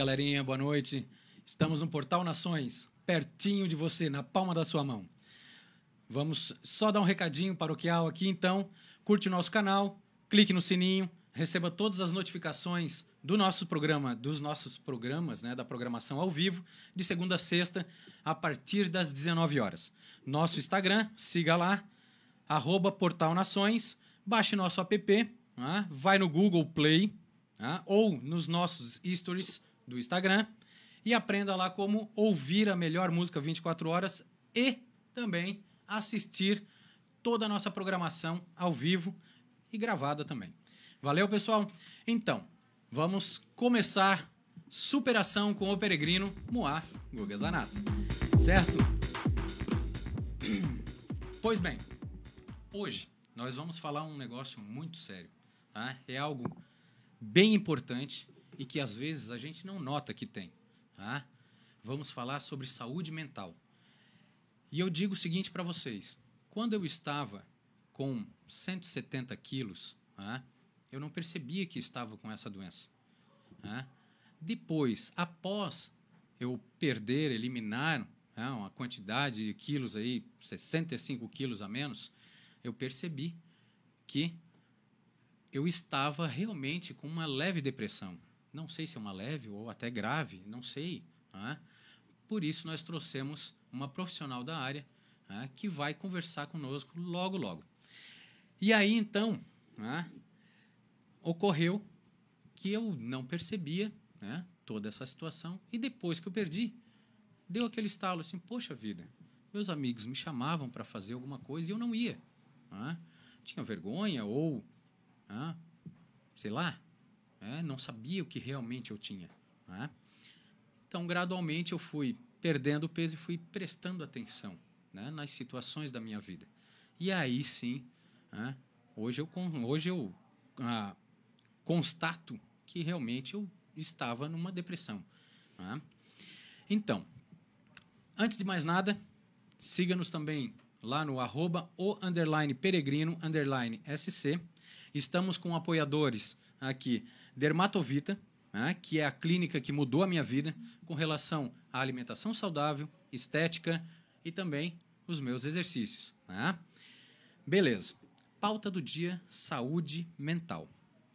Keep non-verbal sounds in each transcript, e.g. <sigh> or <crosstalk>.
Galerinha. Boa noite. Estamos no Portal Nações, pertinho de você, na palma da sua mão. Vamos só dar um recadinho paroquial aqui, então. Curte o nosso canal, clique no sininho, receba todas as notificações do nosso programa, dos nossos programas, né, da programação ao vivo, de segunda a sexta, a partir das 19 horas. Nosso Instagram, siga lá, arroba Portal Nações, baixe nosso app, né, vai no Google Play, né, ou nos nossos stories do Instagram e aprenda lá como ouvir a melhor música 24 horas e também assistir toda a nossa programação ao vivo e gravada também. Valeu, pessoal? Então, vamos começar superação com o peregrino Moá Guga Zanata. Certo? <clears throat> Pois bem, hoje nós vamos falar um negócio muito sério. Tá? É algo bem importante e que às vezes a gente não nota que tem. Tá? Vamos falar sobre saúde mental. E eu digo o seguinte para vocês: quando eu estava com 170 quilos, tá? eu não percebia que estava com essa doença. Tá? Depois, após eu perder, eliminar tá? uma quantidade de quilos aí, 65 quilos a menos, eu percebi que eu estava realmente com uma leve depressão. Não sei se é uma leve ou até grave, não sei. Né? Por isso, nós trouxemos uma profissional da área né, que vai conversar conosco logo, logo. E aí, então, né, ocorreu que eu não percebia né, toda essa situação. E depois que eu perdi, deu aquele estalo assim: poxa vida, meus amigos me chamavam para fazer alguma coisa e eu não ia. Né? Tinha vergonha ou, né, sei lá, né? não sabia o que realmente eu tinha. Né? Então, gradualmente, eu fui perdendo peso e fui prestando atenção né? nas situações da minha vida. E aí sim, né? hoje eu, hoje eu ah, constato que realmente eu estava numa depressão. Né? Então, antes de mais nada, siga-nos também lá no arroba o underline peregrino underline sc. Estamos com apoiadores aqui Dermatovita, né, que é a clínica que mudou a minha vida com relação à alimentação saudável, estética e também os meus exercícios. Né? Beleza. Pauta do dia: saúde mental.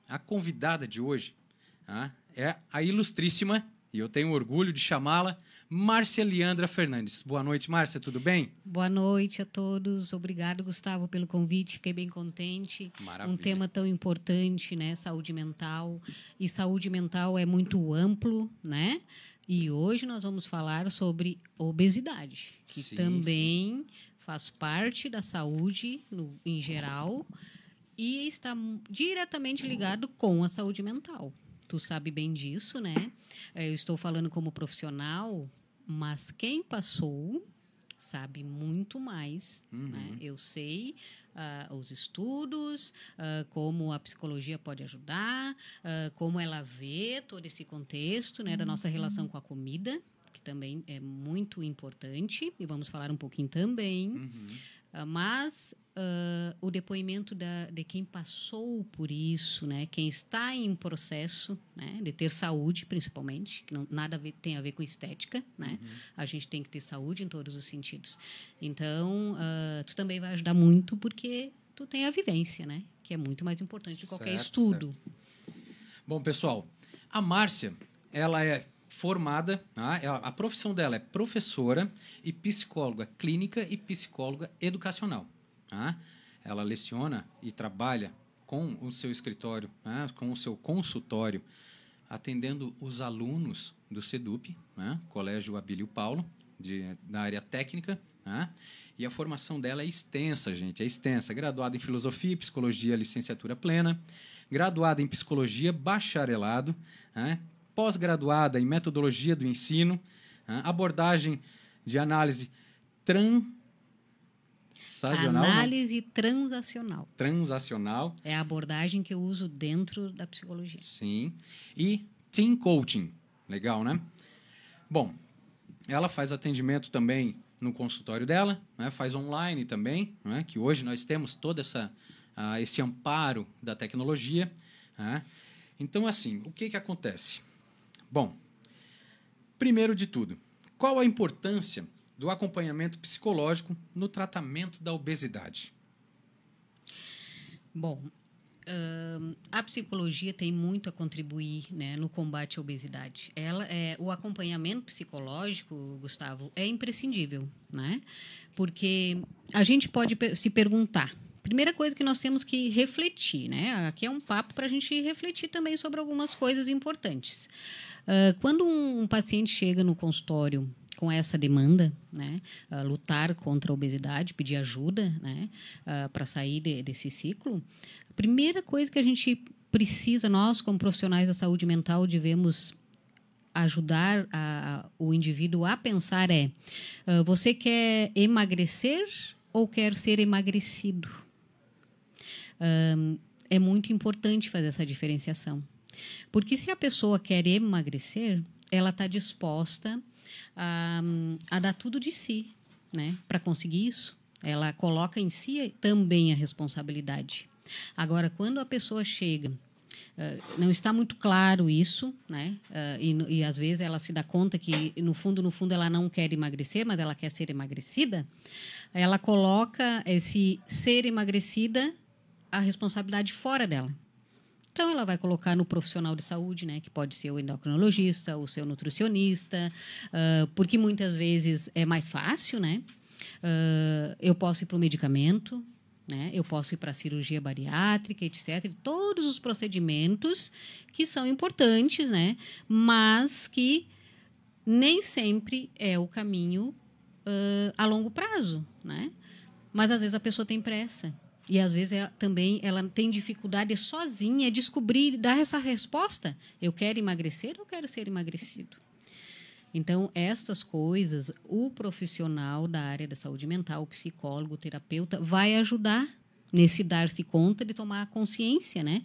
A convidada de hoje né, é a ilustríssima, e eu tenho orgulho de chamá-la, Márcia Leandra Fernandes. Boa noite, Márcia, tudo bem? Boa noite a todos. Obrigado, Gustavo, pelo convite. Fiquei bem contente. Maravilha. Um tema tão importante, né? Saúde mental. E saúde mental é muito amplo, né? E hoje nós vamos falar sobre obesidade, que Sim, também faz parte da saúde no, em geral e está diretamente ligado com a saúde mental. Tu sabe bem disso, né? Eh, Eu estou falando como profissional, mas quem passou sabe muito mais. Uhum. Né? Eu sei ah, os estudos, ah, como a psicologia pode ajudar, ah, como ela vê todo esse contexto né, da nossa relação com a comida, que também é muito importante, e vamos falar um pouquinho também. Uhum. Ah, mas ah, o depoimento da, de quem passou por isso, né, quem está em processo né, de ter saúde, principalmente, que não, nada tem a ver com estética, né? A gente tem que ter saúde em todos os sentidos. Então, ah, tu também vai ajudar muito porque tu tem a vivência, né? Que é muito mais importante que qualquer Certo, estudo. Bom, pessoal, a Márcia, ela é formada, tá? A profissão dela é professora e psicóloga clínica e psicóloga educacional. tá? Ela leciona e trabalha com o seu escritório, né? com o seu consultório, atendendo os alunos do SEDUP, né? Colégio Abílio Paulo, de, da área técnica. né? E a formação dela é extensa, gente, é extensa. Graduada em Filosofia Psicologia, licenciatura plena. Graduada em Psicologia, bacharelado. né? Pós-graduada em Metodologia do Ensino. né? Abordagem de análise transacional. não? Análise transacional Transacional. é a abordagem que eu uso dentro da psicologia. Sim. E Team Coaching. Legal, né? Bom, ela faz atendimento também no consultório dela, né? faz online também, né? que hoje nós temos todo essa, ah, esse amparo da tecnologia. né? Então, assim, o que, que acontece? Bom, primeiro de tudo, qual a importância do acompanhamento psicológico no tratamento da obesidade? Bom, a psicologia tem muito a contribuir né, no combate à obesidade. Ela é, o acompanhamento psicológico, Gustavo, é imprescindível, né? Porque a gente pode se perguntar. Primeira coisa que nós temos que refletir, né? Aqui é um papo para a gente refletir também sobre algumas coisas importantes. Ah, quando um paciente chega no consultório com essa demanda, né, ah, lutar contra a obesidade, pedir ajuda, né, para sair de- desse ciclo, a primeira coisa que a gente precisa, nós como profissionais da saúde mental, devemos ajudar a- a- o indivíduo a pensar é: ah, você quer emagrecer ou quer ser emagrecido? Ahn, é muito importante fazer essa diferenciação. Porque se a pessoa quer emagrecer, ela está disposta a, a dar tudo de si, né? Para conseguir isso. Ela coloca em si também a responsabilidade. Agora, quando a pessoa chega, eh, não está muito claro isso, né? Eh, e, e às vezes ela se dá conta que, no fundo, no fundo, ela não quer emagrecer, mas ela quer ser emagrecida. Ela coloca esse ser emagrecida a responsabilidade fora dela. Então, ela vai colocar no profissional de saúde, né? Que pode ser o endocrinologista, o seu nutricionista, ah, porque muitas vezes é mais fácil, né? Ah, eu posso ir para o medicamento, né? Eu posso ir para a cirurgia bariátrica, etc. Todos os procedimentos que são importantes, né? Mas que nem sempre é o caminho ah, a longo prazo, né? Mas às vezes a pessoa tem pressa. E às vezes ela, também ela tem dificuldade sozinha de descobrir, dar essa resposta. Eu quero emagrecer ou quero ser emagrecido? Então, essas coisas, o profissional da área da saúde mental, o psicólogo, o terapeuta, vai ajudar nesse dar-se conta de tomar consciência, né?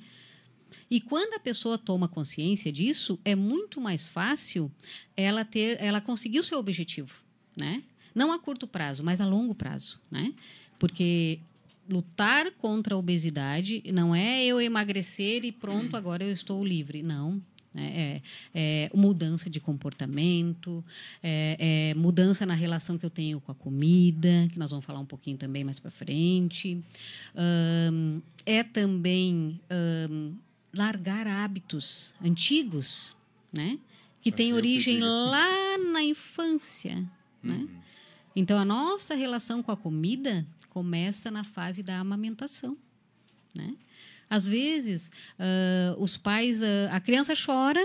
E quando a pessoa toma consciência disso, é muito mais fácil ela ter, ela conseguir o seu objetivo, né? Não a curto prazo, mas a longo prazo, né? Porque lutar contra a obesidade não é eu emagrecer e pronto, agora eu estou livre. Não. né? É, é mudança de comportamento, é, é mudança na relação que eu tenho com a comida, que nós vamos falar um pouquinho também mais para frente. É também largar hábitos antigos, né? Que tem origem lá na infância, né? uhum. Então a nossa relação com a comida começa na fase da amamentação, né? Às vezes, uh, os pais, uh, a criança chora,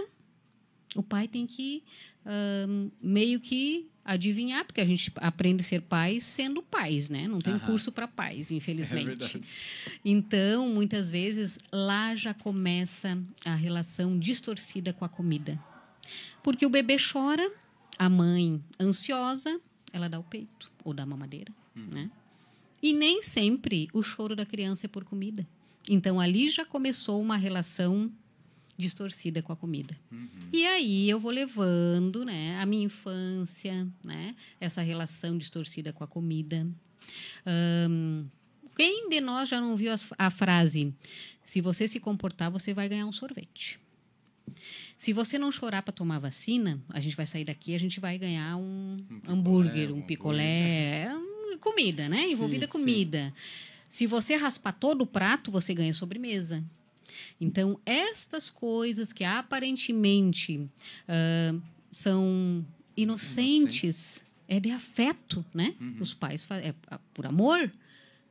o pai tem que uh, meio que adivinhar, porque a gente aprende a ser pais sendo pais, né? Não tem curso para pais, infelizmente. É então, muitas vezes, lá já começa a relação distorcida com a comida. Porque o bebê chora, a mãe ansiosa, ela dá o peito ou dá mamadeira, uhum. né? E nem sempre o choro da criança é por comida. Então ali já começou uma relação distorcida com a comida. Uhum. E aí eu vou levando, né, a minha infância, né, essa relação distorcida com a comida. Um, quem de nós já não viu a, a frase: se você se comportar, você vai ganhar um sorvete? Se você não chorar para tomar vacina, a gente vai sair daqui, a gente vai ganhar um, um hambúrguer, um, picolé, comida, né? Envolvida sim, comida. Sim. Se você raspar todo o prato, você ganha sobremesa. Então, estas coisas que aparentemente uh, são inocentes, inocentes, é de afeto, né? Uhum. Os pais é por amor.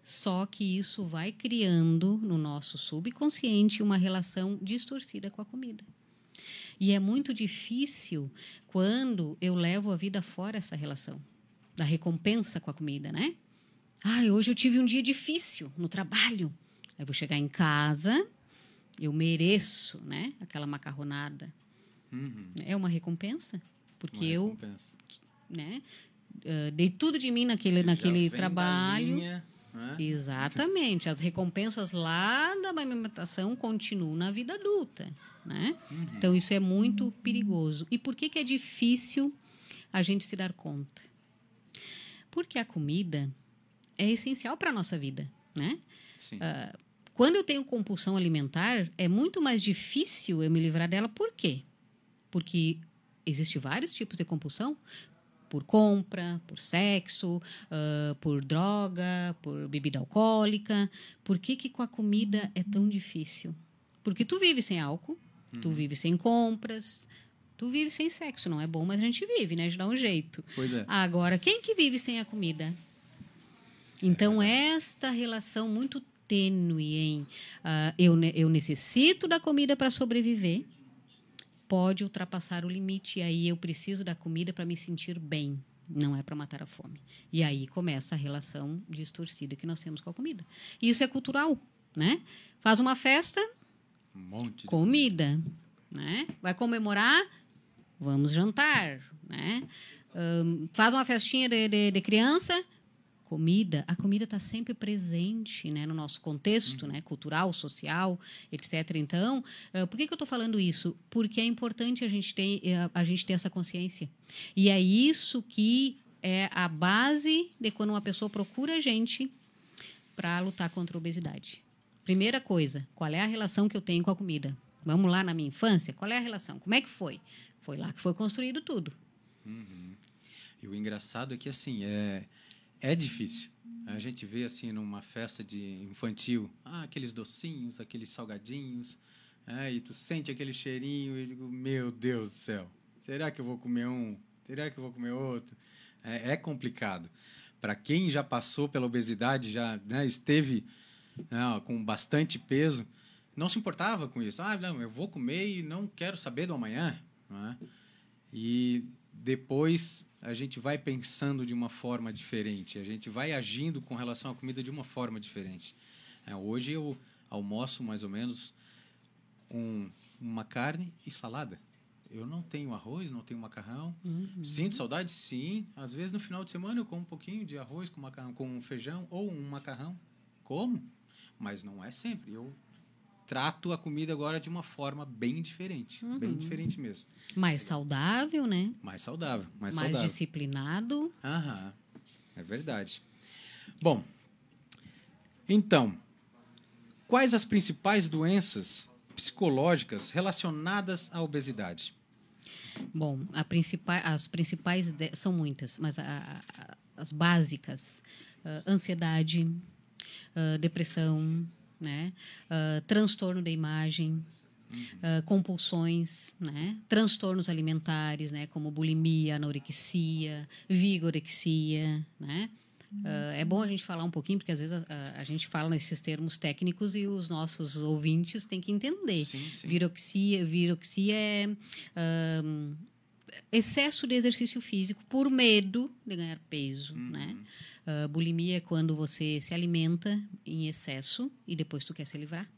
Só que isso vai criando no nosso subconsciente uma relação distorcida com a comida. E é muito difícil quando eu levo a vida fora essa relação da recompensa com a comida, né? Ai, hoje eu tive um dia difícil no trabalho. Aí vou chegar em casa, eu mereço, né? Aquela macarronada. Uhum. É uma recompensa, porque uma recompensa. eu, né? Uh, dei tudo de mim naquele, naquele trabalho. Linha, né? Exatamente. As recompensas lá da amamentação continuam na vida adulta, né? Uhum. Então isso é muito perigoso. E por que que é difícil a gente se dar conta? Porque a comida é essencial para a nossa vida, né? Sim. Uh, quando eu tenho compulsão alimentar, é muito mais difícil eu me livrar dela. Por quê? Porque existem vários tipos de compulsão. Por compra, por sexo, uh, por droga, por bebida alcoólica. Por que, que com a comida é tão difícil? Porque tu vive sem álcool, uhum. tu vive sem compras, tu vive sem sexo. Não é bom, mas a gente vive, né? De dar um jeito. Pois é. Agora, quem que vive sem a comida? Então, esta relação muito tênue em uh, eu, eu necessito da comida para sobreviver, pode ultrapassar o limite. E aí eu preciso da comida para me sentir bem. Não é para matar a fome. E aí começa a relação distorcida que nós temos com a comida. E isso é cultural, né? Faz uma festa, um monte comida, né? Vai comemorar, vamos jantar, né? Um, faz uma festinha de, de, de criança, comida, a comida está sempre presente né, no nosso contexto uhum. né, cultural, social, etc. Então, uh, por que, que eu estou falando isso? Porque é importante a gente, ter, uh, a gente ter essa consciência. E é isso que é a base de quando uma pessoa procura a gente para lutar contra a obesidade. Primeira coisa, qual é a relação que eu tenho com a comida? Vamos lá na minha infância, qual é a relação? Como é que foi? Foi lá que foi construído tudo. Uhum. E o engraçado é que, assim, é é difícil. A gente vê assim numa festa de infantil, ah, aqueles docinhos, aqueles salgadinhos, é, e tu sente aquele cheirinho e digo, meu Deus do céu, será que eu vou comer um? Será que eu vou comer outro? É, é complicado. Para quem já passou pela obesidade, já né, esteve né, com bastante peso, não se importava com isso. Ah, não, eu vou comer e não quero saber do amanhã. Né? E depois a gente vai pensando de uma forma diferente, a gente vai agindo com relação à comida de uma forma diferente. É, hoje eu almoço mais ou menos um, uma carne e salada. Eu não tenho arroz, não tenho macarrão. Uhum. Sinto saudade, sim. Às vezes no final de semana eu como um pouquinho de arroz com macarrão, com feijão ou um macarrão. Como, mas não é sempre. Eu trato a comida agora de uma forma bem diferente. Uhum. Bem diferente mesmo. Mais saudável, né? Mais saudável. Mais, mais saudável. disciplinado. Aham. É verdade. Bom, então, quais as principais doenças psicológicas relacionadas à obesidade? Bom, principal, as principais de, são muitas, mas a, a, as básicas: uh, ansiedade, uh, depressão, né? Uh, transtorno da imagem, Uh, compulsões, né? transtornos alimentares, né? como bulimia, anorexia, vigorexia, né? Uh, é bom a gente falar um pouquinho, porque às vezes a, a, gente fala nesses termos técnicos e os nossos ouvintes têm que entender. Sim, sim. Viroxia, viroxia é uh, excesso de exercício físico por medo de ganhar peso, uhum. né? Uh, bulimia é quando você se alimenta em excesso e depois tu quer se livrar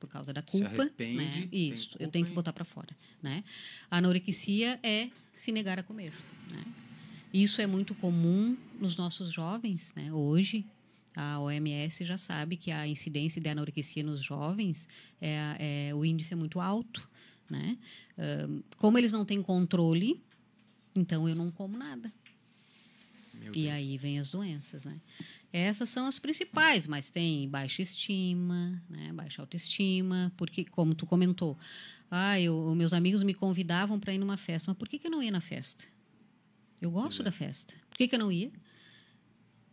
por causa da culpa, se arrepende, né? Isso, eu tenho que botar para fora, né? A anorexia é se negar a comer, né? Isso é muito comum nos nossos jovens, né? Hoje, a OMS já sabe que a incidência de anorexia nos jovens é, é o índice é muito alto, né? Uh, como eles não têm controle, então eu não como nada. e aí vem as doenças, né? Essas são as principais, mas tem baixa estima, né? baixa autoestima, porque, como tu comentou, ah, eu, meus amigos me convidavam para ir numa festa, mas por que, que eu não ia na festa? Eu gosto é. da festa. Por que, que eu não ia?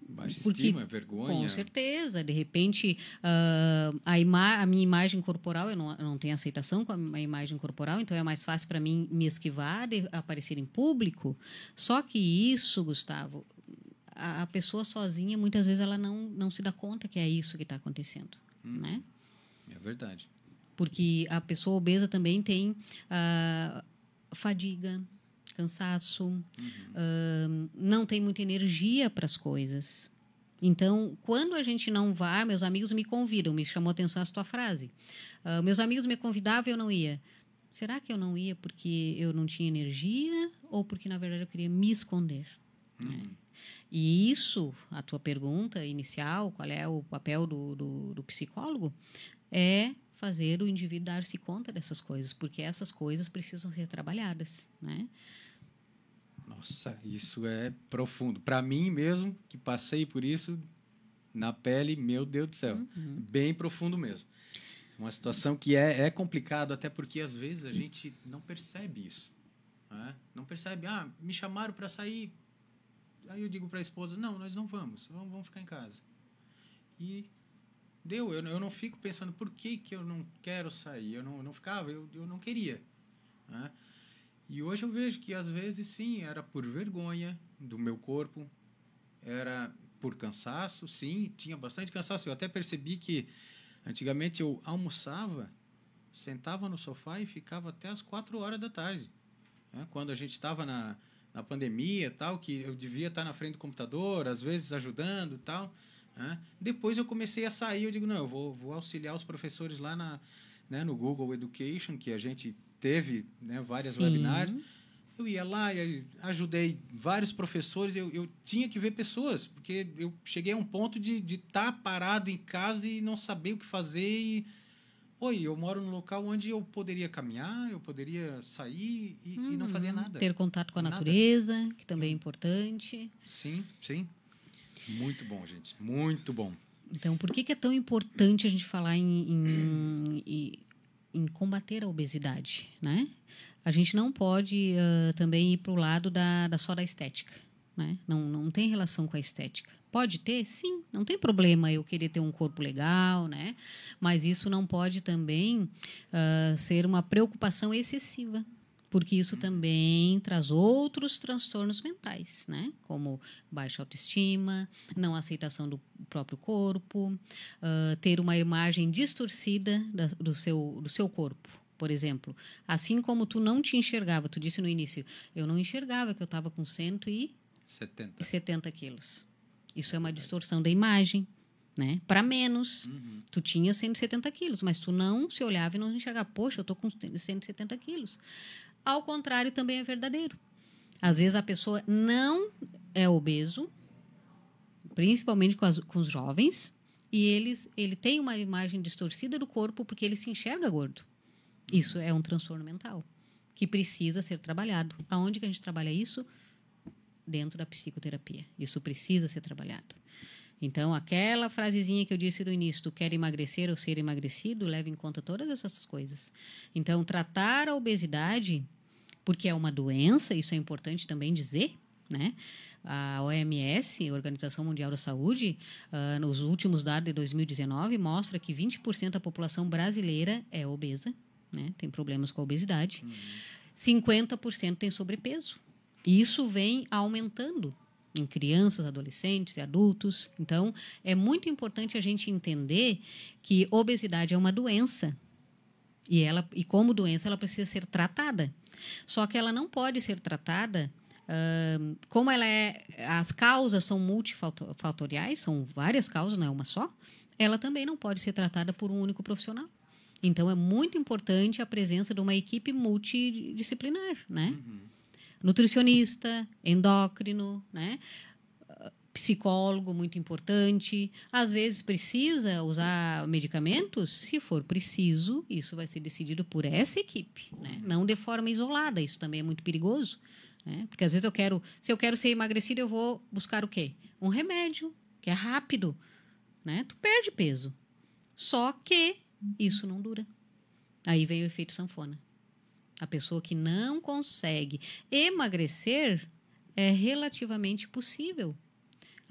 Baixa Porque, estima, vergonha. Com certeza. De repente, uh, a, a minha imagem corporal, eu não, eu não tenho aceitação com a minha imagem corporal, então é mais fácil para mim me esquivar de aparecer em público. Só que isso, Gustavo, a, a, pessoa sozinha, muitas vezes, ela não, não se dá conta que é isso que está acontecendo. Hum. Né? É verdade. Porque a pessoa obesa também tem uh, fadiga, cansaço, uhum. uh, não tem muita energia para as coisas. Então, quando a gente não vai, meus amigos me convidam, me chamou a atenção a tua frase. Uh, meus amigos me convidavam e eu não ia. Será que eu não ia porque eu não tinha energia ou porque, na verdade, eu queria me esconder? Uhum. É. E isso, a tua pergunta inicial, qual é o papel do, do, do psicólogo, é fazer o indivíduo dar-se conta dessas coisas, porque essas coisas precisam ser trabalhadas, né? Nossa, isso é profundo. Para mim mesmo, que passei por isso na pele, meu Deus do céu, uhum. bem profundo mesmo. Uma situação que é, é complicado, até porque às vezes a gente não percebe isso. Né? Não percebe, ah, me chamaram para sair. Aí eu digo para a esposa, não, nós não vamos, vamos, vamos ficar em casa. E deu, eu, eu não fico pensando por que, que eu não quero sair. Eu não, eu não ficava, eu, eu não queria. Né? E hoje eu vejo que às vezes sim, era por vergonha do meu corpo, era por cansaço, sim, tinha bastante cansaço. Eu até percebi que antigamente eu almoçava, sentava no sofá e ficava até as quatro horas da tarde. Né? Quando a gente estava na, na pandemia tal, que eu devia estar na frente do computador, às vezes ajudando tal. Né? Depois eu comecei a sair, eu digo, não, eu vou, vou auxiliar os professores lá na, né, no Google Education, que a gente teve né, várias Sim. webinars. Eu ia lá e ajudei vários professores. Eu, eu tinha que ver pessoas, porque eu cheguei a um ponto de estar tá parado em casa e não saber o que fazer. E, Oi, eu moro num local onde eu poderia caminhar, eu poderia sair e, uhum. e não fazer uhum. nada. Ter contato com a nada. natureza, que também é importante. Sim, sim. Muito bom, gente. Muito bom. Então, por que, que é tão importante a gente falar em, em, em em combater a obesidade, né? A gente não pode uh, também ir para o lado da, da, só da estética, né? Não, não tem relação com a estética. Pode ter, sim, não tem problema eu querer ter um corpo legal, né? Mas isso não pode também uh, ser uma preocupação excessiva, porque isso também traz outros transtornos mentais, né? Como baixa autoestima, não aceitação do próprio corpo, uh, ter uma imagem distorcida da, do, seu, do seu corpo. Por exemplo, assim como tu não te enxergava, tu disse no início, eu não enxergava que eu estava com 170 70 quilos. Isso é uma distorção da imagem, né? Para menos. Uhum. Tu tinha 170 quilos, mas tu não se olhava e não enxergava. Poxa, eu estou com 170 quilos. Ao contrário, também é verdadeiro. Às vezes a pessoa não é obeso, principalmente com, as, com os jovens, e eles, ele tem uma imagem distorcida do corpo porque ele se enxerga gordo. Isso é um transtorno mental que precisa ser trabalhado. Aonde que a gente trabalha isso? Dentro da psicoterapia. Isso precisa ser trabalhado. Então, aquela frasezinha que eu disse no início, tu quer emagrecer ou ser emagrecido, leva em conta todas essas coisas. Então, tratar a obesidade, porque é uma doença, isso é importante também dizer, né? A OMS, Organização Mundial da Saúde, uh, nos últimos dados de 2019, mostra que 20% da população brasileira é obesa, né? tem problemas com a obesidade. Uhum. 50% tem sobrepeso. E isso vem aumentando em crianças, adolescentes e adultos. Então, é muito importante a gente entender que obesidade é uma doença. E, ela, e como doença, ela precisa ser tratada. Só que ela não pode ser tratada Uh, como ela é, as causas são multifatoriais, são várias causas, não é uma só, ela também não pode ser tratada por um único profissional. Então é muito importante a presença de uma equipe multidisciplinar, né? Uhum. Nutricionista, endócrino, né? Psicólogo muito importante. Às vezes precisa usar medicamentos, se for preciso, isso vai ser decidido por essa equipe, né? Não de forma isolada, isso também é muito perigoso. Né? Porque às vezes eu quero, se eu quero ser emagrecido, eu vou buscar o quê? Um remédio, que é rápido, né? Tu perde peso. Só que isso não dura. Aí vem o efeito sanfona. A pessoa que não consegue emagrecer é relativamente possível.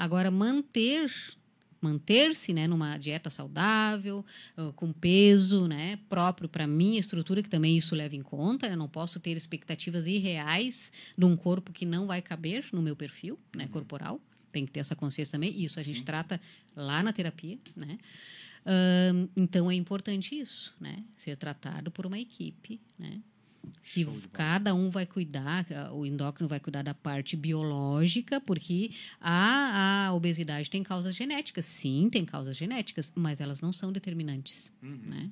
Agora, manter manter-se né, numa dieta saudável, uh, com peso né, próprio para minha estrutura, que também isso leva em conta. Eu não posso ter expectativas irreais de um corpo que não vai caber no meu perfil né, uhum. corporal. Tem que ter essa consciência também. Isso a Sim. gente trata lá na terapia. Né? Uh, então é importante isso, né? Ser tratado por uma equipe, né? Que cada um vai cuidar, o endócrino vai cuidar da parte biológica, porque a, a obesidade tem causas genéticas. Sim, tem causas genéticas, mas elas não são determinantes. Uhum. Né?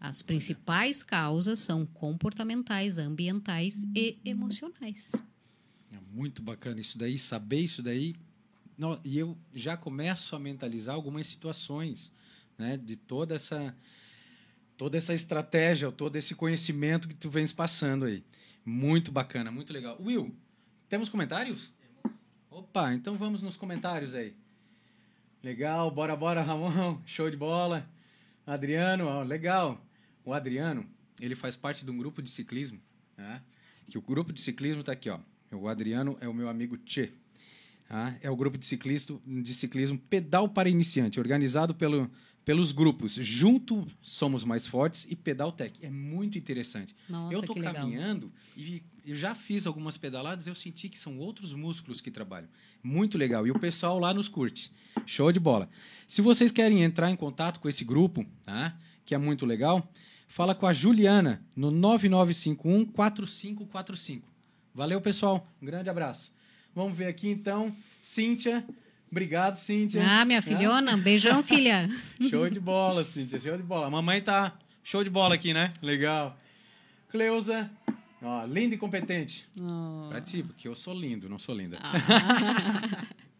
As principais causas são comportamentais, ambientais e emocionais. É muito bacana isso daí, saber isso daí. Não, e eu já começo a mentalizar algumas situações né, de toda essa toda essa estratégia, todo esse conhecimento que tu vens passando aí. Muito bacana, muito legal. Will, temos comentários? Temos. Opa, então vamos nos comentários aí. Legal, bora, bora, Ramon, <laughs> show de bola. Adriano, ó, legal. O Adriano, ele faz parte de um grupo de ciclismo, né? que o grupo de ciclismo está aqui, ó. O Adriano é o meu amigo Tchê. Tá? É o grupo de ciclismo, de ciclismo Pedal para Iniciante, organizado pelo pelos grupos Junto Somos Mais Fortes e Pedaltec. É muito interessante. Nossa, eu estou caminhando e eu já fiz algumas pedaladas, eu senti que são outros músculos que trabalham. Muito legal. E o pessoal lá nos curte. Show de bola. Se vocês querem entrar em contato com esse grupo, tá? que é muito legal, fala com a Juliana no 9951 4545. Valeu, pessoal. Um grande abraço. Vamos ver aqui então. Cíntia, Obrigado, Cíntia. Ah, minha filhona. Beijão, <laughs> filha. show de bola, Cíntia. Show de bola. A mamãe tá show de bola aqui, né? Legal. Cleusa. Ó, linda e competente. Oh. Pra ti, porque eu sou lindo, não sou linda. Ah.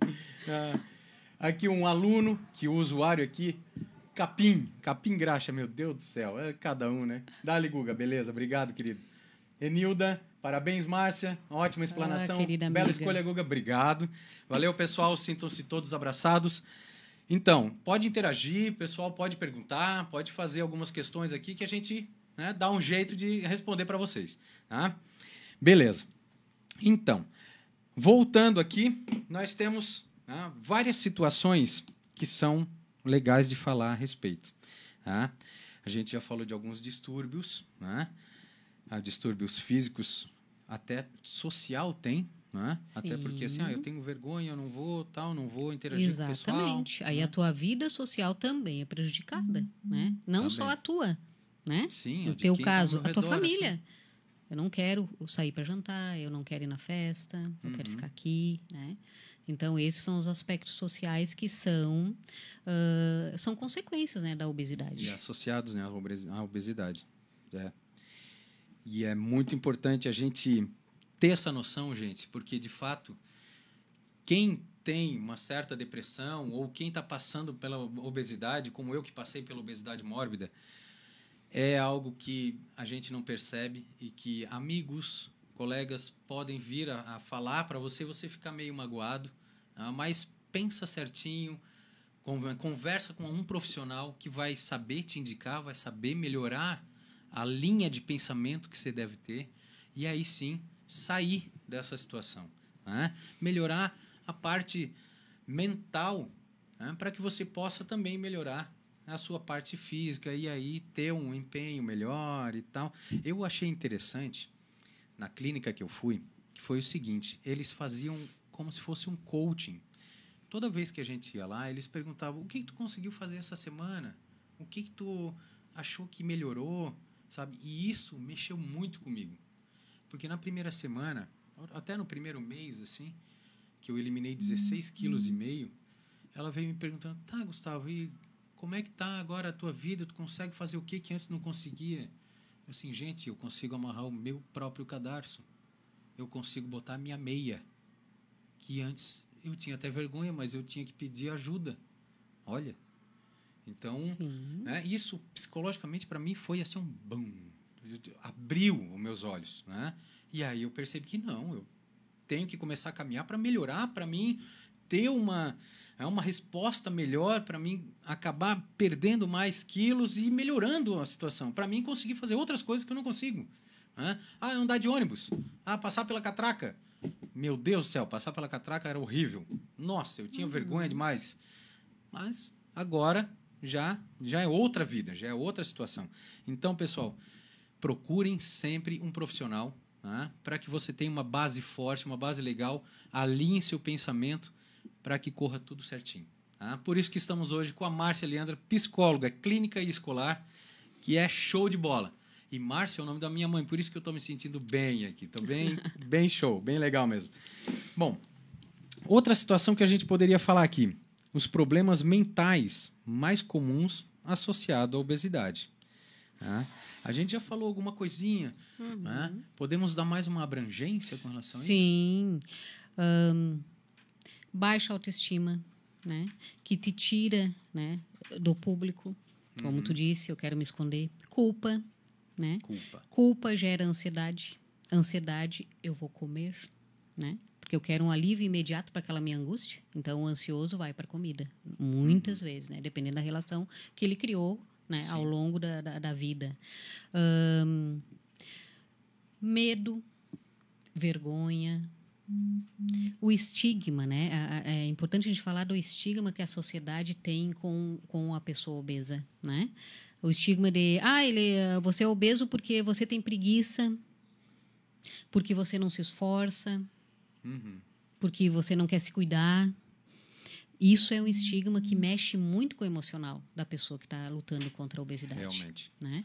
<laughs> ah. Aqui um aluno, que o usuário aqui, Capim. Capim Graxa, meu Deus do céu. É cada um, né? Dá-lhe, Guga. Beleza, obrigado, querido. Enilda, parabéns, Márcia. Ótima explanação. Ah, Bela amiga. escolha, Guga. Obrigado. Valeu, pessoal. Sintam-se todos abraçados. Então, pode interagir, pessoal pode perguntar, pode fazer algumas questões aqui que a gente né, dá um jeito de responder para vocês. Tá? Beleza. Então, voltando aqui, nós temos né, várias situações que são legais de falar a respeito. Tá? A gente já falou de alguns distúrbios, né? A distúrbios físicos, até social tem, né? Até porque assim, ah, eu tenho vergonha, eu não vou, tal, não vou interagir Exatamente. com o pessoal. Exatamente. Aí né? a tua vida social também é prejudicada, uhum. né? Não também. só a tua, né? Sim, no teu tá caso, tá a tua família. Assim. Eu não quero sair para jantar, eu não quero ir na festa, eu uhum. quero ficar aqui, né? Então, esses são os aspectos sociais que são, uh, são consequências né, da obesidade. E associados né, à obesidade. É. E é muito importante a gente ter essa noção, gente, porque de fato, quem tem uma certa depressão ou quem está passando pela obesidade, como eu que passei pela obesidade mórbida, é algo que a gente não percebe e que amigos, colegas podem vir a, a falar para você, você ficar meio magoado, ah, mas pensa certinho, Con- Conversa com um profissional que vai saber te indicar, vai saber melhorar a linha de pensamento que você deve ter e aí sim sair dessa situação. né? Melhorar a parte mental né? para que você possa também melhorar a sua parte física e aí ter um empenho melhor e tal. Eu achei interessante na clínica que eu fui que foi o seguinte: eles faziam como se fosse um coaching. Toda vez que a gente ia lá, eles perguntavam: o que, que tu conseguiu fazer essa semana? O que, que tu achou que melhorou? Sabe? E isso mexeu muito comigo. Porque na primeira semana, até no primeiro mês, assim, que eu eliminei 16 quilos e meio, ela veio me perguntando: tá, Gustavo, e como é que tá agora a tua vida? Tu consegue fazer o que que antes não conseguia? Eu assim, gente, eu consigo amarrar o meu próprio cadarço. Eu consigo botar a minha meia. Que antes eu tinha até vergonha, mas eu tinha que pedir ajuda. Olha. Então, né, isso psicologicamente para mim foi assim um bum. Abriu os meus olhos, né? E aí eu percebi que não, eu tenho que começar a caminhar para melhorar, para mim ter uma é uma resposta melhor para mim acabar perdendo mais quilos e melhorando a situação. Para mim conseguir fazer outras coisas que eu não consigo. né? Ah, andar de ônibus. Ah, passar pela catraca. Meu Deus do céu, passar pela catraca era horrível. Nossa, eu tinha vergonha demais. Mas agora já já é outra vida, já é outra situação. Então, pessoal, procurem sempre um profissional né, para que você tenha uma base forte, uma base legal, alinhe seu pensamento para que corra tudo certinho. tá? Por isso que estamos hoje com a Márcia Leandra, psicóloga clínica e escolar, que é show de bola. E Márcia é o nome da minha mãe, por isso que eu estou me sentindo bem aqui. Estou bem, <laughs> bem show, bem legal mesmo. Bom, outra situação que a gente poderia falar aqui: os problemas mentais mais comuns associados à obesidade. tá? A gente já falou alguma coisinha, né? Podemos dar mais uma abrangência com relação a isso? Sim. Ahn, baixa autoestima, né? Que te tira, né? Do público. Como Uhum. tu disse, eu quero me esconder. Culpa, né? Culpa. Culpa gera ansiedade. Ansiedade, eu vou comer, né? Porque eu quero um alívio imediato para aquela minha angústia. Então, o ansioso vai para comida. Muitas vezes, né? Dependendo da relação que ele criou, né? Ao longo da, da, da vida. Ahn, medo, vergonha, o estigma, né? A- a- É importante a gente falar do estigma que a sociedade tem com, com a pessoa obesa, né? O estigma de, ah, ele, você é obeso porque você tem preguiça, porque você não se esforça, Uhum. porque você não quer se cuidar. Isso é um estigma que mexe muito com o emocional da pessoa que está lutando contra a obesidade Realmente. né?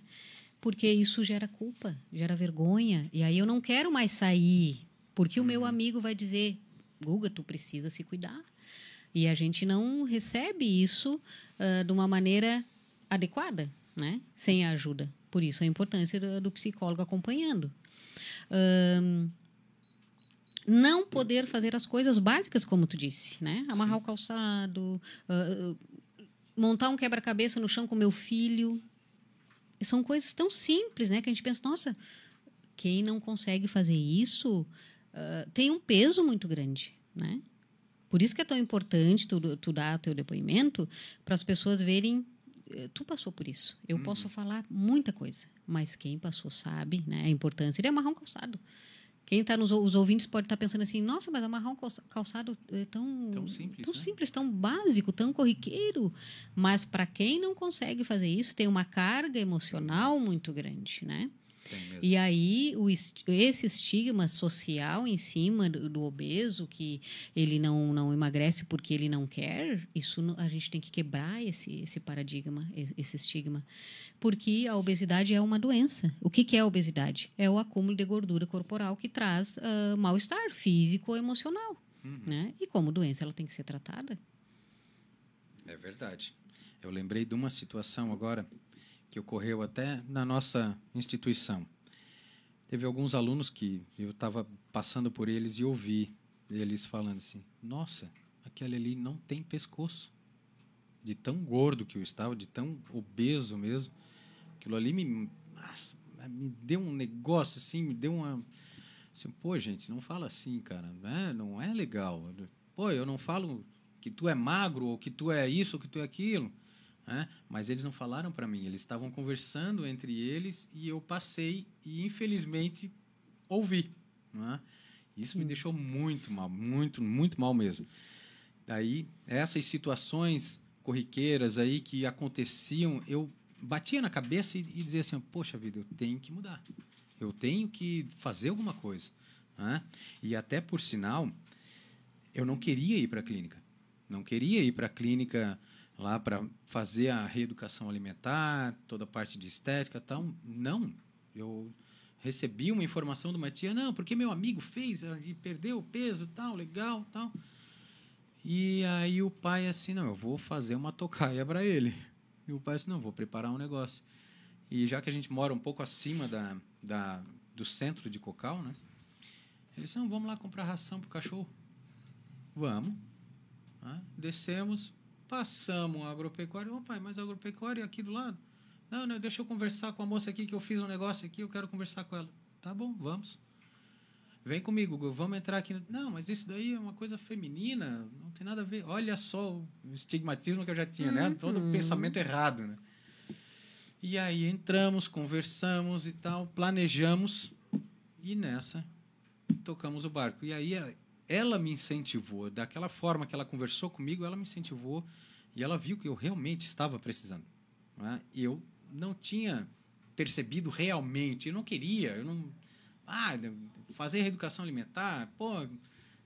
Porque isso gera culpa, gera vergonha. E aí eu não quero mais sair, porque o meu amigo vai dizer: Guga, tu precisa se cuidar. E a gente não recebe isso ah, de uma maneira adequada, né? Sem a ajuda. Por isso a importância do, do psicólogo acompanhando. Ahn, não poder fazer as coisas básicas, como tu disse, né? Amarrar Sim. o calçado, ah, montar um quebra-cabeça no chão com meu filho. São coisas tão simples, né? Que a gente pensa, nossa, quem não consegue fazer isso ah, tem um peso muito grande, né? Por isso que é tão importante tu, tu dar teu depoimento para as pessoas verem eh, tu passou por isso. Eu posso falar muita coisa, mas quem passou sabe, né? A importância de amarrar um calçado. Quem está nos os ouvintes pode estar pensando assim, nossa, mas amarrar um calça- calçado é tão Tão simples, tão né? simples, tão básico, tão corriqueiro. Mas para quem não consegue fazer isso, tem uma carga emocional muito grande, né? E aí, o esse estigma social em cima do, do obeso, que ele não, não emagrece porque ele não quer, isso não- a gente tem que quebrar esse, esse paradigma, esse estigma. Porque a obesidade é uma doença. O que, que é a obesidade? É o acúmulo de gordura corporal que traz ah, mal-estar físico ou emocional. Uhum. Né? E como doença, ela tem que ser tratada. É verdade. Eu lembrei de uma situação agora que ocorreu até na nossa instituição. Teve alguns alunos que eu estava passando por eles e ouvi eles falando assim: Nossa, aquele ali não tem pescoço. De tão gordo que eu estava, de tão obeso mesmo. Aquilo ali me, nossa, me deu um negócio assim, me deu uma. Assim, Pô, gente, não fala assim, cara. Né? Não é legal. Pô, eu não falo que tu é magro, ou que tu é isso, ou que tu é aquilo. Né? Mas eles não falaram para mim, eles estavam conversando entre eles e eu passei e, infelizmente, ouvi. Né? Isso me deixou muito mal, muito, muito mal mesmo. Daí, essas situações corriqueiras aí que aconteciam, eu batia na cabeça e, e dizia assim: Poxa vida, eu tenho que mudar. Eu tenho que fazer alguma coisa. Né? E até por sinal, eu não queria ir para a clínica. Não queria ir para a clínica lá para fazer a reeducação alimentar, toda a parte de estética tal. Não. Eu recebi uma informação de uma tia, não, porque meu amigo fez e perdeu o peso, tal, legal, tal. E aí o pai assim, não, eu vou fazer uma tocaia para ele. E o pai assim, não, vou preparar um negócio. E já que a gente mora um pouco acima da, da, do centro de Cocal, né? Ele disse, não, vamos lá comprar ração pro cachorro. Vamos. Ah, descemos, passamos a agropecuária. Ô pai, mas a agropecuária é aqui do lado? Não, não, deixa eu conversar com a moça aqui que eu fiz um negócio aqui, eu quero conversar com ela. Tá bom, vamos. Vem comigo, vamos entrar aqui. Não, mas isso daí é uma coisa feminina, não tem nada a ver. Olha só o estigmatismo que eu já tinha, né? Todo uhum. pensamento errado, né? E aí entramos, conversamos e tal, planejamos e nessa tocamos o barco. E aí ela me incentivou, daquela forma que ela conversou comigo, ela me incentivou e ela viu que eu realmente estava precisando. Né? E eu não tinha percebido realmente, eu não queria, eu não ah, fazer reeducação alimentar, pô,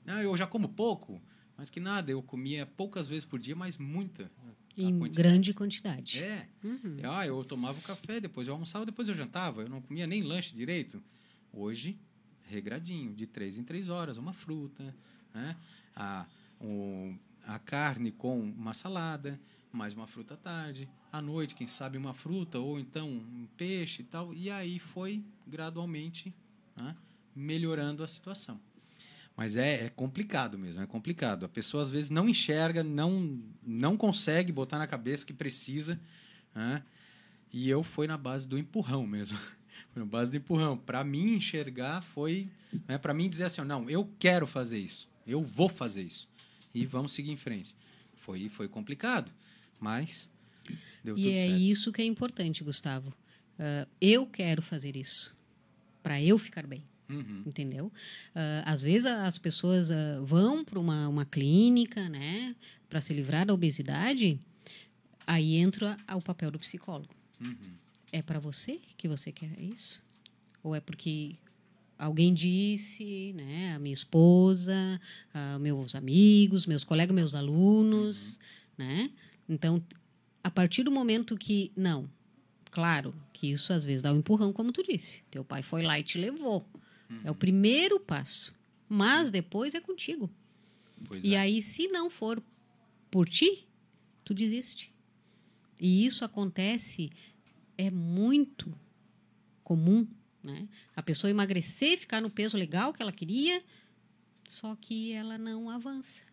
não, eu já como pouco, mas que nada, eu comia poucas vezes por dia, mas muita. Em quantidade. grande quantidade. É. Uhum. Ah, eu tomava o café, depois eu almoçava, depois eu jantava. Eu não comia nem lanche direito. Hoje, regradinho, de três em três horas, uma fruta, né? a, um, a carne com uma salada, mais uma fruta à tarde, à noite, quem sabe uma fruta, ou então um peixe e tal. E aí foi gradualmente né, melhorando a situação. Mas é, é, complicado mesmo, é complicado. A pessoa às vezes não enxerga, não, não consegue botar na cabeça que precisa. Né? E eu fui na base do empurrão mesmo. Foi base do empurrão. Para mim enxergar foi. Né, Para mim dizer assim: não, eu quero fazer isso, eu vou fazer isso. E vamos seguir em frente. Foi, foi complicado, mas deu e tudo é certo. isso que é importante, Gustavo. Uh, eu quero fazer isso para eu ficar bem. Uhum. Entendeu? Uh, às vezes as pessoas uh, vão para uma, uma clínica, né, para se livrar da obesidade, aí entra o papel do psicólogo. Uhum. É para você que você quer isso? Ou é porque alguém disse, né, a minha esposa, uh, meus amigos, meus colegas, meus alunos, uhum. né? Então, a partir do momento que não, Claro que isso às vezes dá um empurrão, como tu disse. Teu pai foi lá e te levou. Uhum. É o primeiro passo. Mas depois é contigo. Pois e é. aí, se não for por ti, tu desiste. E isso acontece, é muito comum, né? A pessoa emagrecer, ficar no peso legal que ela queria, só que ela não avança,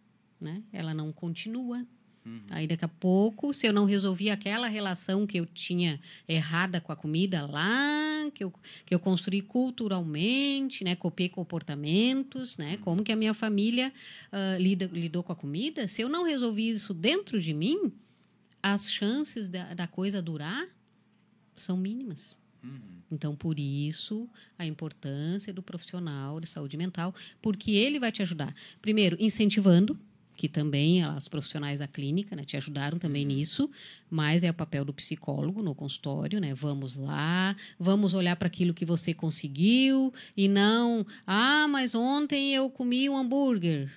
né? Ela não continua, Uhum. Aí daqui a pouco, se eu não resolvi aquela relação que eu tinha errada com a comida lá, que eu, que eu construí culturalmente, né? Copiei comportamentos, né? Uhum. Como que a minha família uh, lida, lidou com a comida. Se eu não resolvi isso dentro de mim, as chances da, da coisa durar são mínimas. Uhum. Então, por isso, a importância do profissional de saúde mental, porque ele vai te ajudar. Primeiro, incentivando, que também as profissionais da clínica né, te ajudaram também uhum. nisso, mas é o papel do psicólogo no consultório, né? Vamos lá, vamos olhar para aquilo que você conseguiu e não, ah, mas ontem eu comi um hambúrguer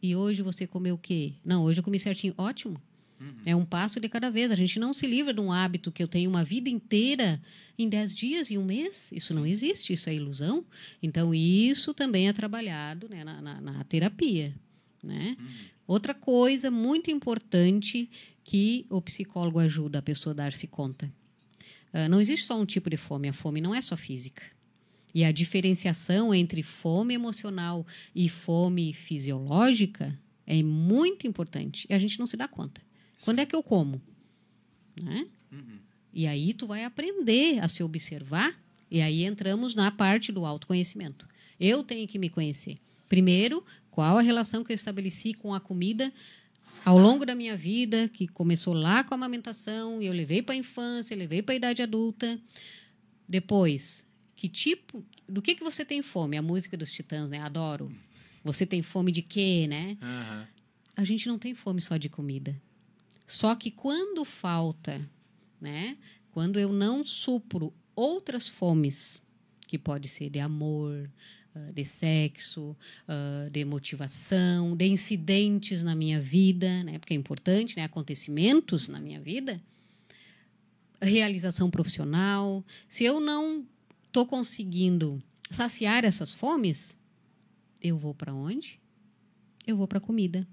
e hoje você comeu o quê? Não, hoje eu comi certinho. Ótimo. Uhum. É um passo de cada vez. A gente não se livra de um hábito que eu tenho uma vida inteira em dez dias, em um mês. Isso Sim. não existe, isso é ilusão. Então, isso também é trabalhado né, na, na, na terapia. Né? Uhum. Outra coisa muito importante que o psicólogo ajuda a pessoa a dar-se conta. Uh, não existe só um tipo de fome, a fome não é só física. E a diferenciação entre fome emocional e fome fisiológica é muito importante. E a gente não se dá conta. Quando é que eu como? Né? Uhum. E aí tu vai aprender a se observar. E aí entramos na parte do autoconhecimento. Eu tenho que me conhecer. Primeiro, qual a relação que eu estabeleci com a comida Ao longo da minha vida, que começou lá com a amamentação, e eu levei para a infância, levei para a idade adulta. Depois, que tipo, do que, que você tem fome? A música dos Titãs, né? Adoro. Você tem fome de quê, né? Aham. A gente não tem fome só de comida. Só que quando falta, né? Quando eu não supro outras fomes, que pode ser de amor, ah, de sexo, ah, de motivação, de incidentes na minha vida, né? Porque é importante, né? Acontecimentos na minha vida, realização profissional. Se eu não estou conseguindo saciar essas fomes, eu vou para onde? Eu vou para a comida.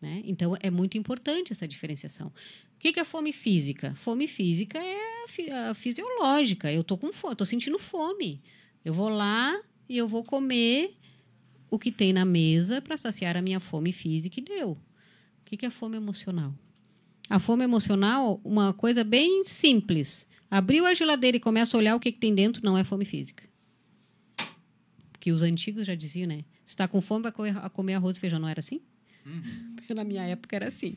Né? Então, é muito importante essa diferenciação. O que, que é fome física? Fome física é a, fi- a fisiológica. Eu tô com fome, tô sentindo fome. Eu vou lá e eu vou comer o que tem na mesa para saciar a minha fome física e deu. O que, que é fome emocional? A fome emocional, uma coisa bem simples. Abriu a geladeira e começa a olhar o que, que tem dentro, não é fome física. Que os antigos já diziam, né? Se está com fome, vai comer, arroz e feijão. Não era assim? Na minha época era assim.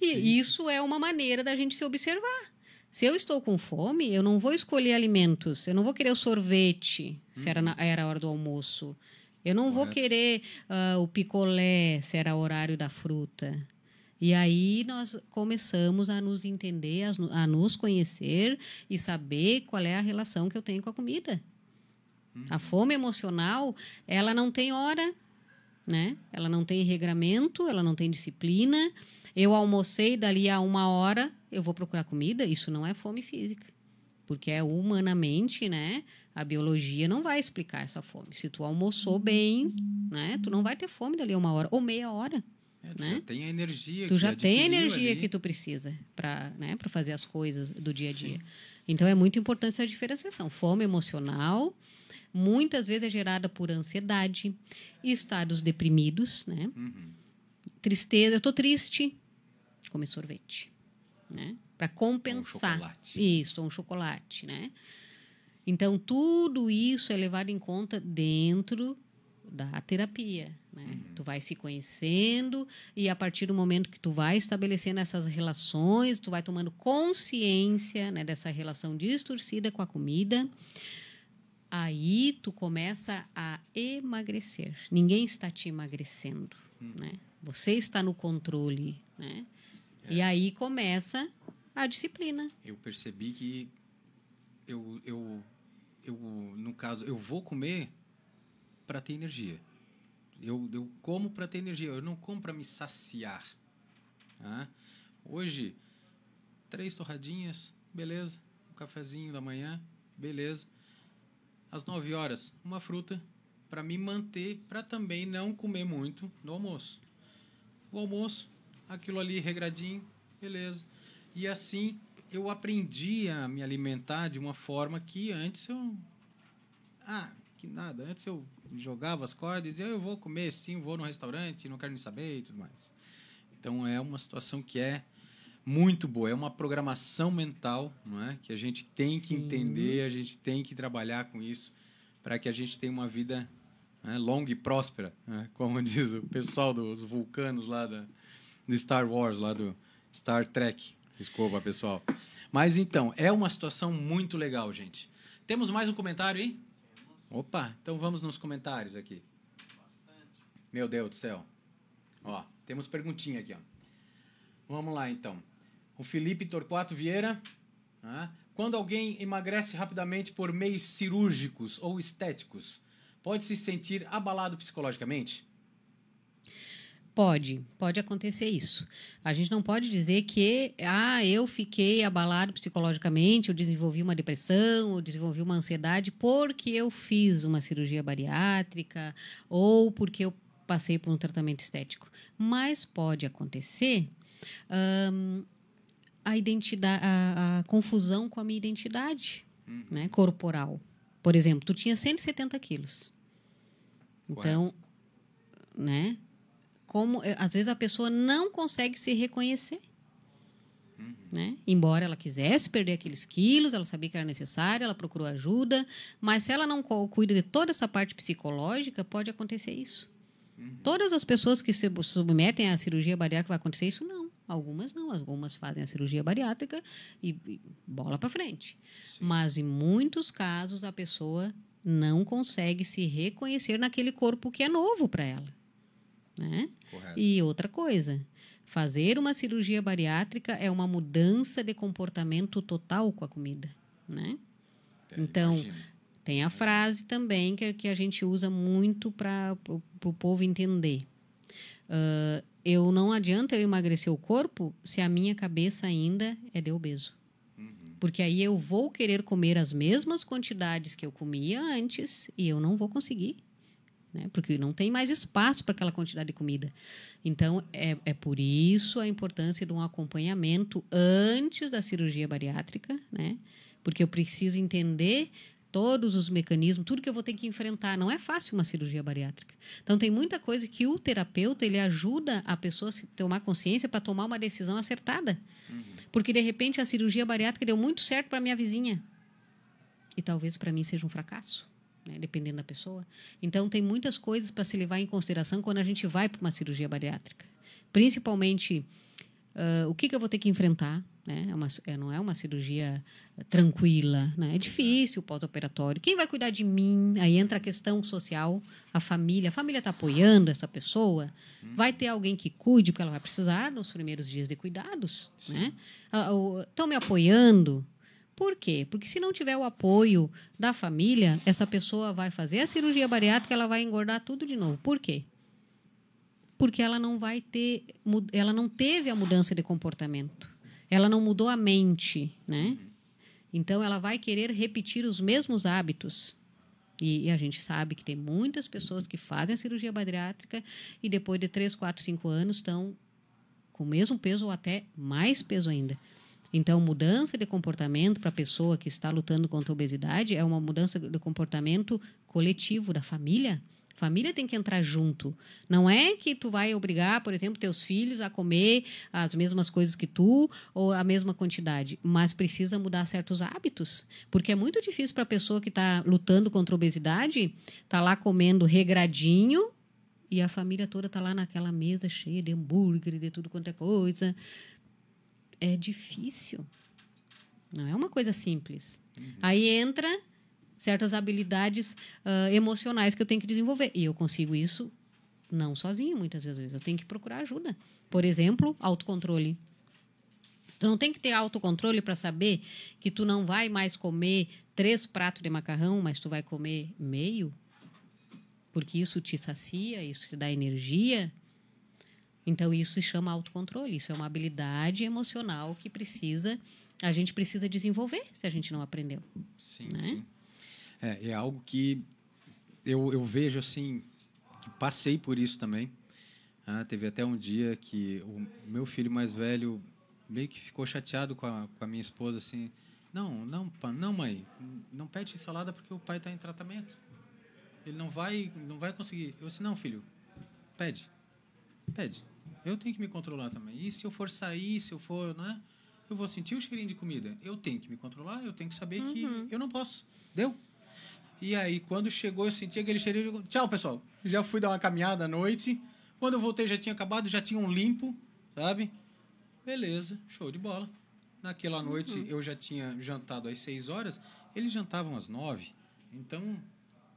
E isso é uma maneira da gente se observar. Se eu estou com fome, eu não vou escolher alimentos. Eu não vou querer o sorvete, se era, na- era a hora do almoço. Eu não vou Correto. querer ah, o picolé, se era o horário da fruta. E aí nós começamos a nos entender, a nos- a nos conhecer e saber qual é a relação que eu tenho com a comida. A fome emocional, ela não tem hora, né? Ela não tem regramento, ela não tem disciplina. Eu almocei dali a uma hora, eu vou procurar comida. Isso não é fome física, porque é humanamente, né? A biologia não vai explicar essa fome. Se tu almoçou bem, né? Tu não vai ter fome dali a uma hora ou meia hora. É, tu Né? já tem a energia. Tu que já tem a energia ali. que tu precisa para né, pra fazer as coisas do dia a dia. Então é muito importante essa diferenciação. Fome emocional muitas vezes é gerada por ansiedade, estados deprimidos, né? Uhum. Tristeza, eu tô triste, comer sorvete, né? Para compensar. chocolate. Isso, ou um chocolate, né? Então tudo isso é levado em conta dentro da terapia, né? Tu vai se conhecendo e a partir do momento que tu vai estabelecendo essas relações, tu vai tomando consciência, né, dessa relação distorcida com a comida, aí tu começa a emagrecer. Ninguém está te emagrecendo, né? Você está no controle, né? E aí começa a disciplina. Eu percebi que eu, eu, eu, no caso, eu vou comer para ter energia. Eu, eu como para ter energia, eu não como para me saciar. tá? Hoje, três torradinhas, beleza. Um cafezinho da manhã, beleza. Às 9 horas, uma fruta para me manter, para também não comer muito no almoço. O almoço, aquilo ali regradinho, beleza. E assim eu aprendi a me alimentar de uma forma que antes eu. Ah, que nada. Antes eu jogava as cordas e dizia, eu vou comer sim, vou no restaurante, não quero nem saber e tudo mais. Então é uma situação que é muito boa, é uma programação mental, não é? Que a gente tem que Sim. entender, a gente tem que trabalhar com isso para que a gente tenha uma vida né, longa e próspera, né? como <laughs> diz o pessoal dos vulcanos lá da, do Star Wars, lá do Star Trek. Desculpa, pessoal. Mas então, é uma situação muito legal, gente. Temos mais um comentário aí? Opa, então vamos nos comentários aqui. Meu Deus do céu. Ó, temos perguntinha aqui, ó. Vamos lá, então. O Felipe Torquato Vieira. ah, Quando alguém emagrece rapidamente por meios cirúrgicos ou estéticos, pode se sentir abalado psicologicamente? Pode, pode acontecer isso. A gente não pode dizer que, ah, eu fiquei abalado psicologicamente, eu desenvolvi uma depressão, eu desenvolvi uma ansiedade porque eu fiz uma cirurgia bariátrica ou porque eu passei por um tratamento estético. Mas pode acontecer ahn, a identidade, a, a confusão com a minha identidade né, corporal. Por exemplo, tu tinha 170 quilos. Então, né? Como eh, às vezes a pessoa não consegue se reconhecer. Né? Embora ela quisesse perder aqueles quilos, ela sabia que era necessário, ela procurou ajuda, mas se ela não cuida de toda essa parte psicológica, pode acontecer isso. Todas as pessoas que se submetem à cirurgia bariátrica vai acontecer isso? Não. Algumas não. Algumas fazem a cirurgia bariátrica e, e bola para frente. Sim. Mas em muitos casos a pessoa não consegue se reconhecer naquele corpo que é novo para ela. Né? Correto. E outra coisa, fazer uma cirurgia bariátrica é uma mudança de comportamento total com a comida, né? É, então, imagino. Tem a frase também que, que a gente usa muito para o povo entender. Ah, eu não adianta eu emagrecer o corpo se a minha cabeça ainda é de obeso. Uhum. Porque aí eu vou querer comer as mesmas quantidades que eu comia antes e eu não vou conseguir. Né? Porque não tem mais espaço para aquela quantidade de comida. Então, é, é por isso a importância de um acompanhamento antes da cirurgia bariátrica, né? Porque eu preciso entender todos os mecanismos, tudo que eu vou ter que enfrentar. Não é fácil uma cirurgia bariátrica. Então, tem muita coisa que o terapeuta ele ajuda a pessoa a tomar consciência para tomar uma decisão acertada. Porque, de repente, a cirurgia bariátrica deu muito certo para minha vizinha. E talvez para mim seja um fracasso, né? dependendo da pessoa. Então, tem muitas coisas para se levar em consideração quando a gente vai para uma cirurgia bariátrica. Principalmente, ah, o que, que eu vou ter que enfrentar. Né? É uma, é, não é uma cirurgia tranquila, né? é difícil o pós-operatório. Quem vai cuidar de mim? Aí entra a questão social, a família. A família está apoiando essa pessoa? Vai ter alguém que cuide, porque ela vai precisar nos primeiros dias de cuidados. Né? Estão me apoiando? Por quê? Porque se não tiver o apoio da família, essa pessoa vai fazer a cirurgia bariátrica, ela vai engordar tudo de novo. Por quê? Porque ela não vai ter, ela não teve a mudança de comportamento. Ela não mudou a mente, né? Então ela vai querer repetir os mesmos hábitos. E, e a gente sabe que tem muitas pessoas que fazem a cirurgia bariátrica e depois de 3, 4, 5 anos estão com o mesmo peso ou até mais peso ainda. Então, mudança de comportamento para a pessoa que está lutando contra a obesidade é uma mudança de comportamento coletivo da família. Família tem que entrar junto. Não é que tu vai obrigar, por exemplo, teus filhos a comer as mesmas coisas que tu ou a mesma quantidade, mas precisa mudar certos hábitos, porque é muito difícil para a pessoa que está lutando contra a obesidade, tá lá comendo regradinho e a família toda tá lá naquela mesa cheia de hambúrguer, de tudo quanto é coisa. É difícil. Não é uma coisa simples. Aí entra certas habilidades ah, emocionais que eu tenho que desenvolver. E eu consigo isso não sozinho, muitas vezes. Eu tenho que procurar ajuda. Por exemplo, autocontrole. Tu não tem que ter autocontrole para saber que tu não vai mais comer três pratos de macarrão, mas tu vai comer meio, porque isso te sacia, isso te dá energia. Então isso se chama autocontrole. Isso é uma habilidade emocional que precisa a gente precisa desenvolver se a gente não aprendeu. Sim, né? sim. É, é algo que eu, eu vejo assim, que passei por isso também. Ah, teve até um dia que o meu filho mais velho meio que ficou chateado com a, com a minha esposa, assim, não, não, não, mãe, não pede salada porque o pai está em tratamento. Ele não vai, não vai conseguir. Eu disse, não, filho, pede, pede. Eu tenho que me controlar também. E se eu for sair, se eu for, né? Eu vou sentir o cheirinho de comida. Eu tenho que me controlar, eu tenho que saber que eu não posso. Deu? E aí, quando chegou, eu senti aquele cheirinho. digo, Tchau, pessoal. Já fui dar uma caminhada à noite. Quando eu voltei, já tinha acabado, já tinha um limpo, sabe? Beleza, show de bola. Naquela noite, eu já tinha jantado às 6 horas, eles jantavam às 9. Então,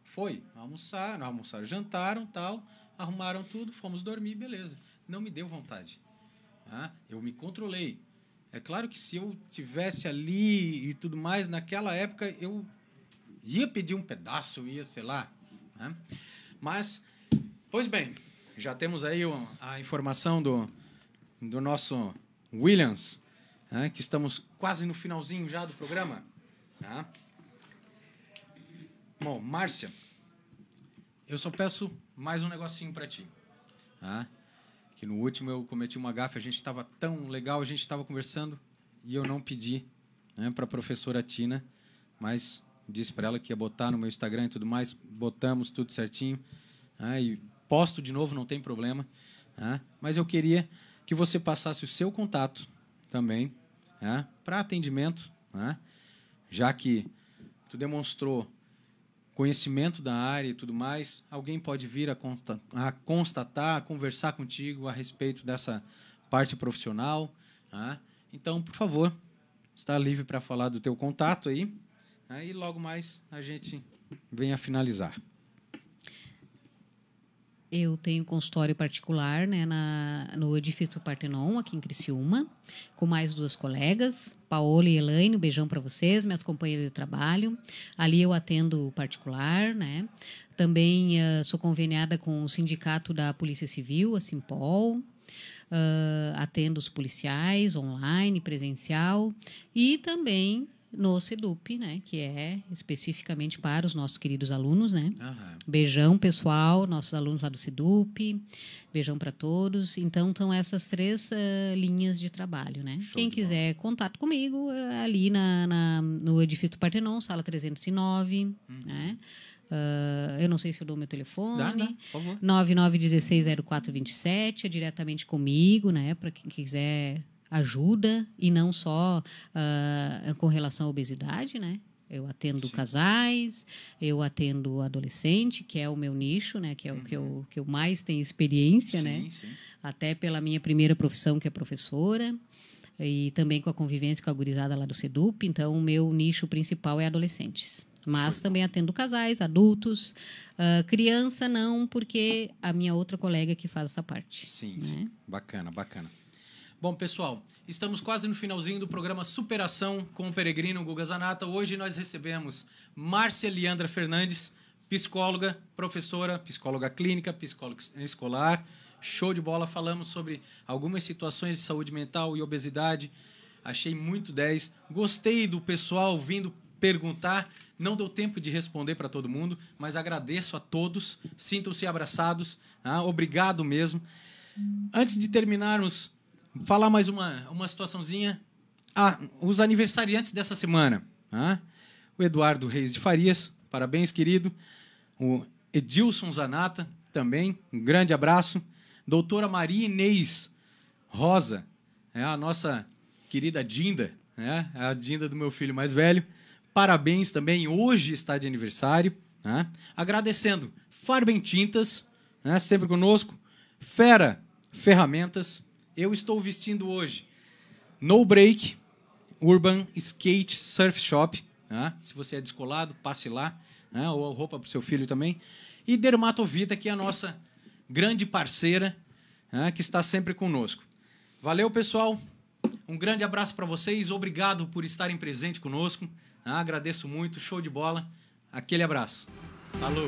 foi. Almoçaram, almoçaram, jantaram, tal, arrumaram tudo, fomos dormir, beleza. Não me deu vontade. tá? Eu me controlei. É claro que se eu tivesse ali e tudo mais, naquela época eu ia pedir um pedaço, ia, sei lá. né? Mas, pois bem, já temos aí a informação do, do nosso Williams, né, que estamos quase no finalzinho já do programa. tá? Bom, Márcia, eu só peço mais um negocinho para ti. tá? Que no último eu cometi uma gafe, a gente estava tão legal, a gente estava conversando e eu não pedi né, para a professora Tina, mas disse para ela que ia botar no meu Instagram e tudo mais, botamos tudo certinho. tá? E posto de novo, não tem problema. tá? Mas eu queria que você passasse o seu contato também para atendimento, já que tu demonstrou conhecimento da área e tudo mais, alguém pode vir a, consta a constatar, a conversar contigo a respeito dessa parte profissional. Então, por favor, está livre para falar do teu contato aí. Aí né? logo mais a gente vem a finalizar. Eu tenho consultório particular né, na, no edifício Partenon, aqui em Criciúma, com mais duas colegas, Paola e Elaine, um beijão para vocês, minhas companheiras de trabalho. Ali eu atendo particular, né? Também uh, sou conveniada com o Sindicato da Polícia Civil, a Simpol. Uh, atendo os policiais online, presencial e também no CEDUP, né, que é especificamente para os nossos queridos alunos, né? Uhum. Beijão, pessoal, nossos alunos lá do CEDUP, beijão para todos. Então, são essas três uh, linhas de trabalho, né? Show Quem quiser bom. contato comigo, uh, ali na, na, no Edifício Partenon, sala 309, uhum. né? Uh, eu não sei se eu dou meu telefone. Dá, dá, por favor. 99160427, é diretamente comigo, né? Para quem quiser ajuda e não só uh, com relação à obesidade, né? Eu atendo sim. casais, eu atendo adolescente, que é o meu nicho, né? Que é uhum. o que eu, uhum. que eu mais tenho experiência, né? sim, né? Sim. Até pela minha primeira profissão, que é professora, e também com a convivência com a gurizada lá do SEDUP. Então, o meu nicho principal é adolescentes. Mas também atendo casais, adultos, uh, criança não, porque a minha outra colega que faz essa parte. Sim, né? sim. Bacana, bacana. Bom, pessoal, estamos quase no finalzinho do programa Superação com o Peregrino Guga Zanata. Hoje nós recebemos Márcia Leandra Fernandes, psicóloga, professora, psicóloga clínica, psicóloga escolar. Show de bola, falamos sobre algumas situações de saúde mental e obesidade. Achei muito 10. Gostei do pessoal vindo perguntar. Não deu tempo de responder para todo mundo, mas agradeço a todos. Sintam-se abraçados. Ah, obrigado mesmo. Antes de terminarmos falar mais uma, uma situaçãozinha. Ah, os aniversariantes dessa semana. Ah, o Eduardo Reis de Farias, parabéns, querido. O Edilson Zanata, também, um grande abraço. Doutora Maria Inês Rosa, é a nossa querida Dinda, né? a Dinda do meu filho mais velho. Parabéns também, hoje está de aniversário. Né? Agradecendo Farben Tintas, né? sempre conosco. Fera Ferramentas, eu estou vestindo hoje No Break Urban Skate Surf Shop. Né? Se você é descolado, passe lá. Né? Ou roupa para o seu filho também. E Dermatovita, que é a nossa grande parceira, né? que está sempre conosco. Valeu, pessoal. Um grande abraço para vocês. Obrigado por estarem presentes conosco. Agradeço muito. Show de bola. Aquele abraço. Falou.